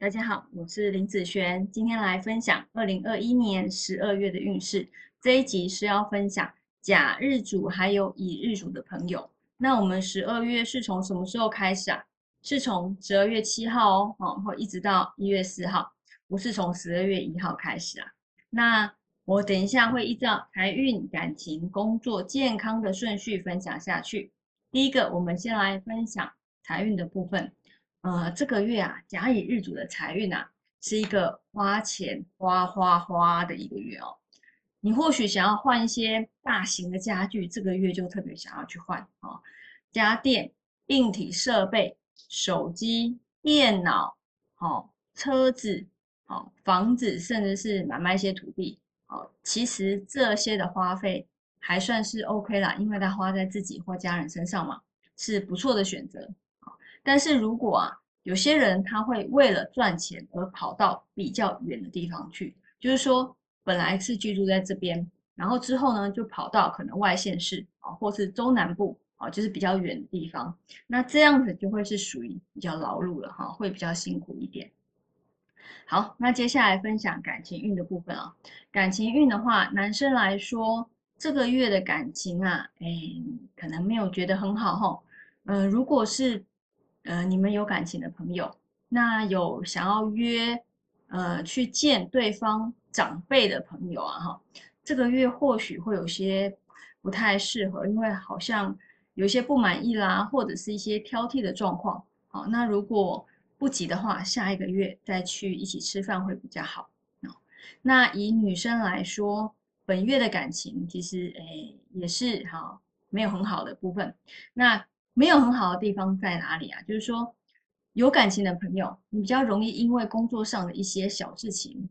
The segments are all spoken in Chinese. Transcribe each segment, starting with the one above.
大家好，我是林子璇，今天来分享二零二一年十二月的运势。这一集是要分享甲日主还有乙日主的朋友。那我们十二月是从什么时候开始啊？是从十二月七号哦，哦，或一直到一月四号，不是从十二月一号开始啊。那我等一下会依照财运、感情、工作、健康的顺序分享下去。第一个，我们先来分享财运的部分。呃，这个月啊，甲乙日主的财运啊，是一个花钱花花花的一个月哦。你或许想要换一些大型的家具，这个月就特别想要去换哦。家电、硬体设备、手机、电脑、哦，车子、哦，房子，甚至是买卖一些土地哦。其实这些的花费还算是 OK 啦，因为它花在自己或家人身上嘛，是不错的选择。但是如果啊，有些人他会为了赚钱而跑到比较远的地方去，就是说本来是居住在这边，然后之后呢就跑到可能外县市啊，或是中南部啊，就是比较远的地方，那这样子就会是属于比较劳碌了哈，会比较辛苦一点。好，那接下来分享感情运的部分啊，感情运的话，男生来说这个月的感情啊，哎，可能没有觉得很好哈，嗯，如果是。呃，你们有感情的朋友，那有想要约，呃，去见对方长辈的朋友啊，哈，这个月或许会有些不太适合，因为好像有些不满意啦，或者是一些挑剔的状况。好，那如果不急的话，下一个月再去一起吃饭会比较好。那以女生来说，本月的感情其实，哎，也是哈，没有很好的部分。那没有很好的地方在哪里啊？就是说，有感情的朋友，你比较容易因为工作上的一些小事情，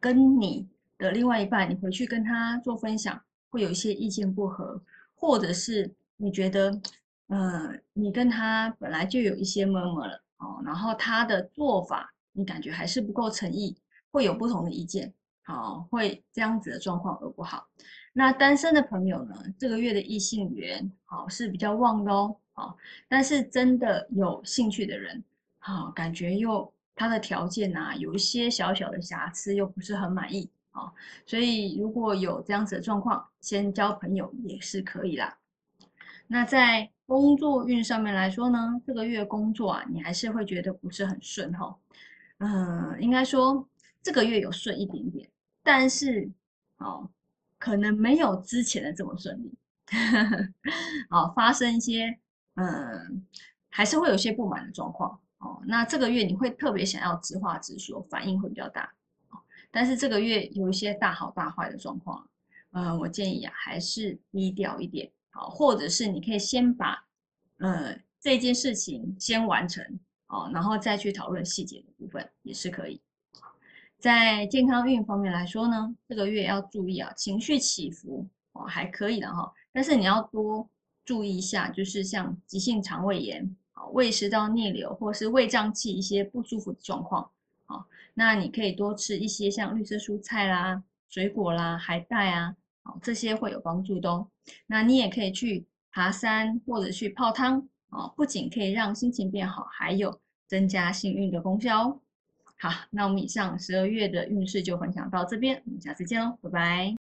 跟你的另外一半，你回去跟他做分享，会有一些意见不合，或者是你觉得，呃，你跟他本来就有一些么么了哦，然后他的做法你感觉还是不够诚意，会有不同的意见，好，会这样子的状况而不好。那单身的朋友呢？这个月的异性缘好是比较旺的哦，好，但是真的有兴趣的人，好，感觉又他的条件啊有一些小小的瑕疵，又不是很满意，啊，所以如果有这样子的状况，先交朋友也是可以啦。那在工作运上面来说呢，这个月工作啊，你还是会觉得不是很顺哈，嗯，应该说这个月有顺一点点，但是，哦。可能没有之前的这么顺利，哦，发生一些嗯，还是会有些不满的状况哦。那这个月你会特别想要直话直说，反应会比较大哦但是这个月有一些大好大坏的状况，嗯，我建议啊，还是低调一点好，或者是你可以先把呃这件事情先完成哦，然后再去讨论细节的部分也是可以。在健康运方面来说呢，这个月要注意啊，情绪起伏哦还可以的哈，但是你要多注意一下，就是像急性肠胃炎啊、胃食道逆流或是胃胀气一些不舒服的状况啊，那你可以多吃一些像绿色蔬菜啦、水果啦、海带啊，哦这些会有帮助的哦。那你也可以去爬山或者去泡汤哦，不仅可以让心情变好，还有增加幸运的功效哦。好，那我们以上十二月的运势就分享到这边，我们下次见哦，拜拜。